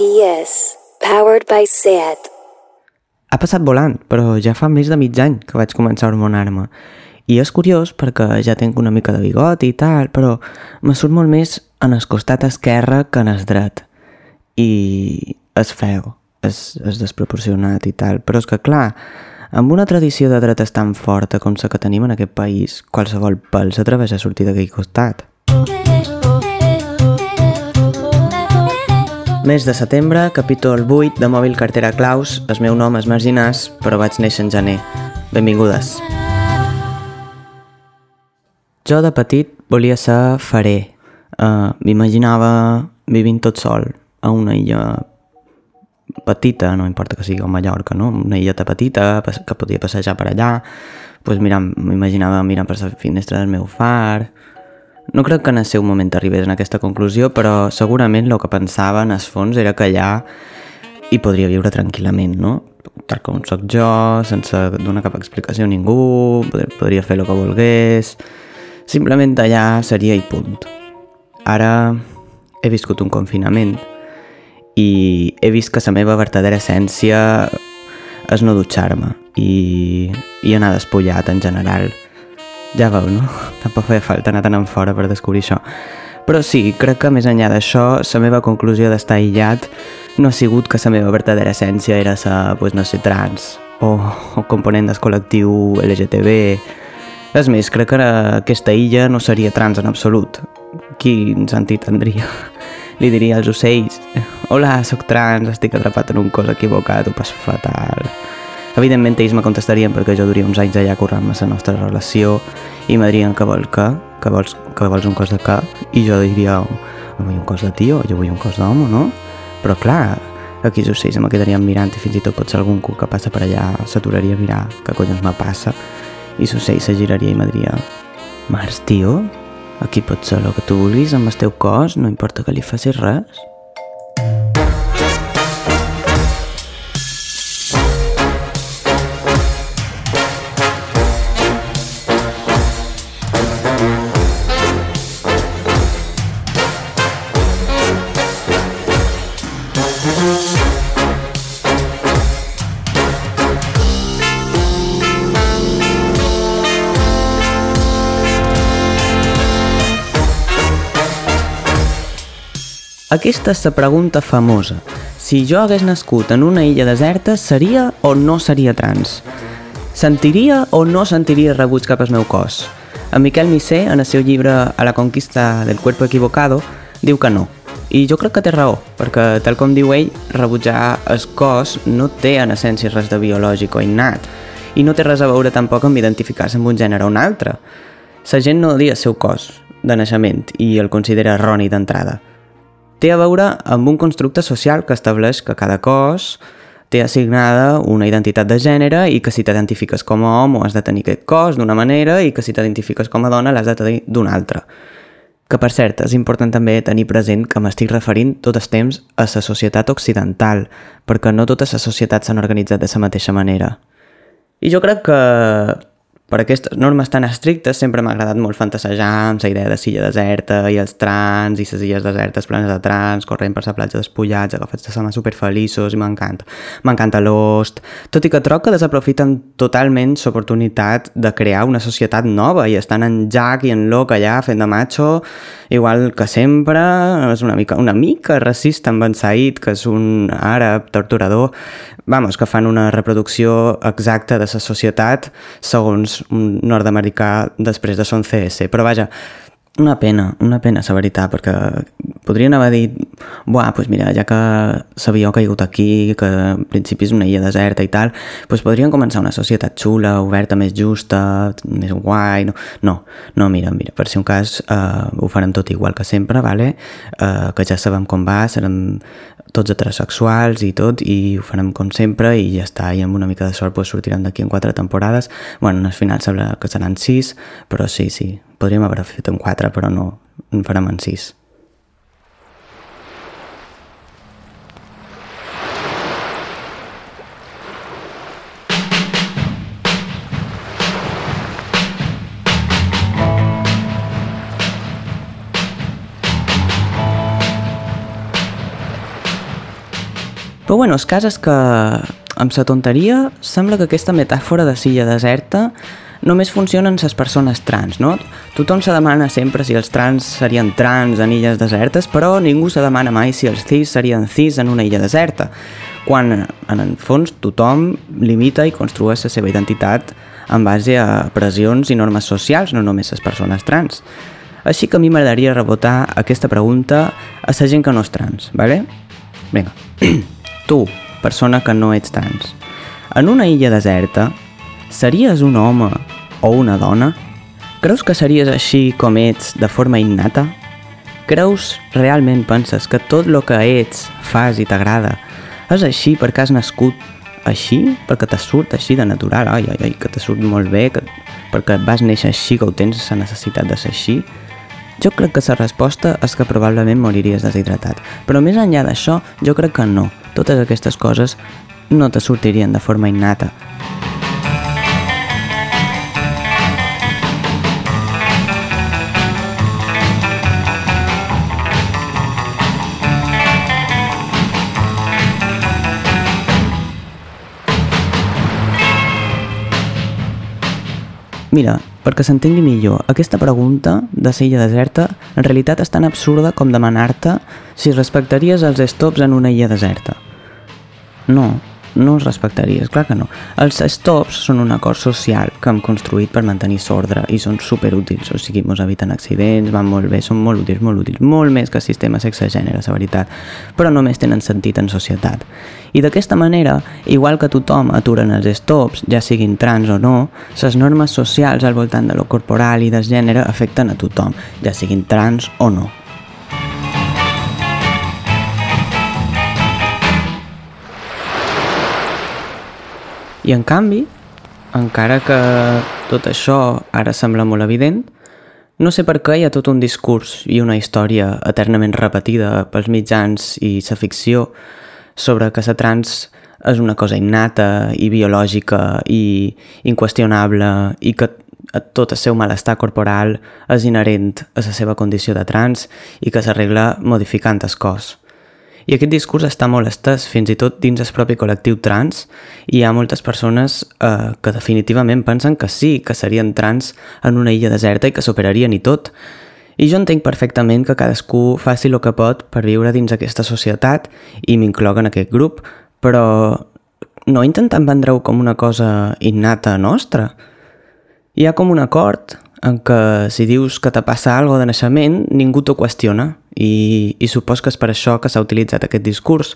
PS, powered by SEAT. Ha passat volant, però ja fa més de mig any que vaig començar a hormonar-me. I és curiós perquè ja tinc una mica de bigot i tal, però me surt molt més en el costat esquerre que en el dret. I és feo, és, és desproporcionat i tal. Però és que, clar, amb una tradició de dretes tan forta com la que tenim en aquest país, qualsevol pèl s'atreveix a sortir d'aquell costat. Mes de setembre, capítol 8 de Mòbil Cartera Claus. El meu nom és Marginàs, però vaig néixer en gener. Benvingudes. Jo de petit volia ser farer. Uh, M'imaginava vivint tot sol a una illa petita, no importa que sigui a Mallorca, no? una illeta petita que podia passejar per allà, pues mirant, m'imaginava mirant per la finestra del meu far, no crec que en el seu moment arribés en aquesta conclusió, però segurament el que pensava en el fons era que allà hi podria viure tranquil·lament, no? Tal com sóc jo, sense donar cap explicació a ningú, podria fer el que volgués... Simplement allà seria i punt. Ara he viscut un confinament i he vist que la meva verdadera essència és no dutxar-me i, i anar despullat en general ja veu, no? Tampoc feia falta anar tan fora per descobrir això. Però sí, crec que més enllà d'això, la meva conclusió d'estar aïllat no ha sigut que la meva verdadera essència era ser, pues, no sé, trans o, o component del col·lectiu LGTB. És més, crec que aquesta illa no seria trans en absolut. Quin sentit tindria? Li diria als ocells Hola, sóc trans, estic atrapat en un cos equivocat, ho pas fatal. Evidentment ells me contestarien perquè jo duria uns anys allà currant-me la nostra relació i me dirien que vol que, que vols, que vols un cos de què i jo diria vull un cos de tio, jo vull un cos d'home, no? Però clar, aquí els ocells me quedarien mirant i fins i tot pot ser algun cuc que passa per allà s'aturaria a mirar què collons me passa i l'ocell se giraria i me diria Mars, tio, aquí pot ser el que tu vulguis amb el teu cos, no importa que li facis res. Aquesta és la pregunta famosa. Si jo hagués nascut en una illa deserta, seria o no seria trans? Sentiria o no sentiria rebuig cap al meu cos? En Miquel Missé, en el seu llibre A la conquista del cuerpo equivocado, diu que no. I jo crec que té raó, perquè, tal com diu ell, rebutjar el cos no té en essència res de biològic o innat, i no té res a veure tampoc amb identificar-se amb un gènere o un altre. La gent no odia el seu cos de naixement i el considera erroni d'entrada té a veure amb un constructe social que estableix que cada cos té assignada una identitat de gènere i que si t'identifiques com a home has de tenir aquest cos d'una manera i que si t'identifiques com a dona l'has de tenir d'una altra. Que per cert, és important també tenir present que m'estic referint tot el temps a la societat occidental, perquè no totes les societats s'han organitzat de la mateixa manera. I jo crec que per aquestes normes tan estrictes sempre m'ha agradat molt fantasejar amb la idea de silla deserta i els trans i les illes desertes plenes de trans, corrent per la platja despullats, agafats de sama superfeliços i m'encanta. M'encanta Lost, tot i que troc que desaprofiten totalment l'oportunitat de crear una societat nova i estan en Jack i en Locke allà fent de macho, igual que sempre, és una mica, una mica racista amb en Said, que és un àrab torturador, vamos, que fan una reproducció exacta de la societat segons un nord-americà després de son CS. Però vaja, una pena, una pena, la veritat, perquè podrien haver dit buah, pues mira, ja que s'havia caigut aquí, que en principi és una illa deserta i tal, pues podrien començar una societat xula, oberta, més justa, més guai... No, no, no mira, mira, per si un cas uh, ho farem tot igual que sempre, vale? uh, que ja sabem com va, serem tots heterosexuals i tot, i ho farem com sempre i ja està, i amb una mica de sort pues, sortiran d'aquí en quatre temporades. Bueno, al final sembla que seran sis, però sí, sí, podríem haver fet en quatre, però no, en farem en sis. Però bueno, el cas és que amb sa tonteria sembla que aquesta metàfora de silla deserta només funcionen les persones trans, no? Tothom se demana sempre si els trans serien trans en illes desertes, però ningú se demana mai si els cis serien cis en una illa deserta, quan en el fons tothom limita i construeix la seva identitat en base a pressions i normes socials, no només les persones trans. Així que a mi m'agradaria rebotar aquesta pregunta a la gent que no és trans, ¿vale? Vinga, tu, persona que no ets trans, en una illa deserta, series un home o una dona? Creus que series així com ets de forma innata? Creus, realment penses que tot el que ets, fas i t'agrada és així perquè has nascut així? Perquè te surt així de natural? Ai, ai, ai, que te surt molt bé, que, perquè vas néixer així, que ho tens la necessitat de ser així? Jo crec que la resposta és que probablement moriries deshidratat. Però més enllà d'això, jo crec que no. Totes aquestes coses no te sortirien de forma innata. Mira, perquè s'entengui millor, aquesta pregunta de illa deserta en realitat és tan absurda com demanar-te si respectaries els stops en una illa deserta. No, no els respectaries, clar que no. Els stops són un acord social que hem construït per mantenir l'ordre i són superútils, o sigui, ens eviten accidents, van molt bé, són molt útils, molt útils, molt més que el sistema sexe-gènere, la veritat, però només tenen sentit en societat. I d'aquesta manera, igual que tothom aturen els stops, ja siguin trans o no, les normes socials al voltant de lo corporal i del gènere afecten a tothom, ja siguin trans o no. I en canvi, encara que tot això ara sembla molt evident, no sé per què hi ha tot un discurs i una història eternament repetida pels mitjans i la ficció sobre que la trans és una cosa innata i biològica i inqüestionable i que tot el seu malestar corporal és inherent a la seva condició de trans i que s'arregla modificant el cos. I aquest discurs està molt estès, fins i tot dins el propi col·lectiu trans, hi ha moltes persones eh, que definitivament pensen que sí, que serien trans en una illa deserta i que superarien i tot. I jo entenc perfectament que cadascú faci el que pot per viure dins aquesta societat, i m'incloc en aquest grup, però no intentant vendre-ho com una cosa innata nostra. Hi ha com un acord en què si dius que te passa alguna de naixement, ningú t'ho qüestiona. I, i supos que és per això que s'ha utilitzat aquest discurs,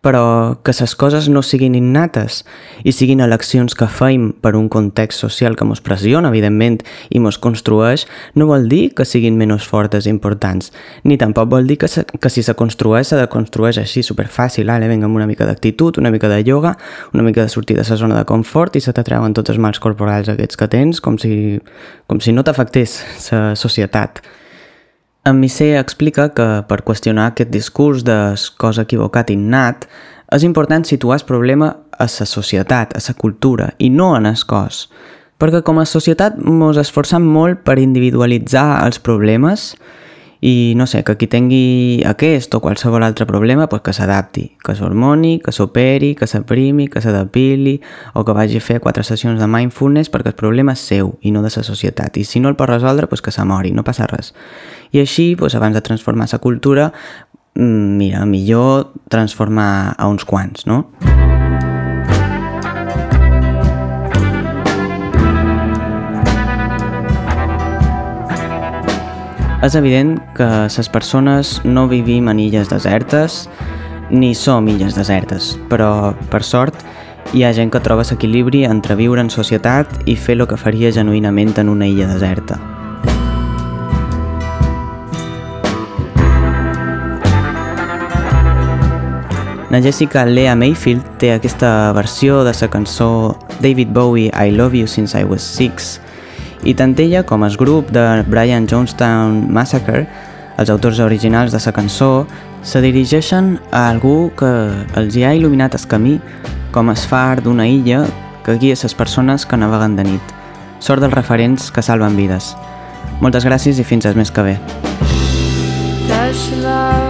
però que les coses no siguin innates i siguin eleccions que feim per un context social que mos pressiona, evidentment, i mos construeix, no vol dir que siguin menys fortes i importants, ni tampoc vol dir que, se, que si se construeix, se construeix així superfàcil, ale, vinga, amb una mica d'actitud, una mica de yoga, una mica de sortir de la zona de confort i se t'atreuen tots els mals corporals aquests que tens, com si, com si no t'afectés la societat. En Missé explica que per qüestionar aquest discurs de cos equivocat innat és important situar el problema a la societat, a la cultura i no en el cos. Perquè com a societat ens esforçam molt per individualitzar els problemes i no sé, que qui tingui aquest o qualsevol altre problema pues que s'adapti, que s'hormoni, que s'operi, que s'aprimi, que s'adapili o que vagi a fer quatre sessions de mindfulness perquè el problema és seu i no de la societat i si no el pot resoldre pues que s'amori, no passa res i així, pues, abans de transformar la cultura mm, mira, millor transformar a uns quants, no? És evident que les persones no vivim en illes desertes ni som illes desertes, però, per sort, hi ha gent que troba l'equilibri entre viure en societat i fer el que faria genuïnament en una illa deserta. La Jessica Lea Mayfield té aquesta versió de la cançó David Bowie I Love You Since I Was Six i tant ella com el grup de Brian Jonestown Massacre, els autors originals de la cançó, se dirigeixen a algú que els hi ha il·luminat el camí com es far d'una illa que guia les persones que naveguen de nit. Sort dels referents que salven vides. Moltes gràcies i fins al mes que ve. Does love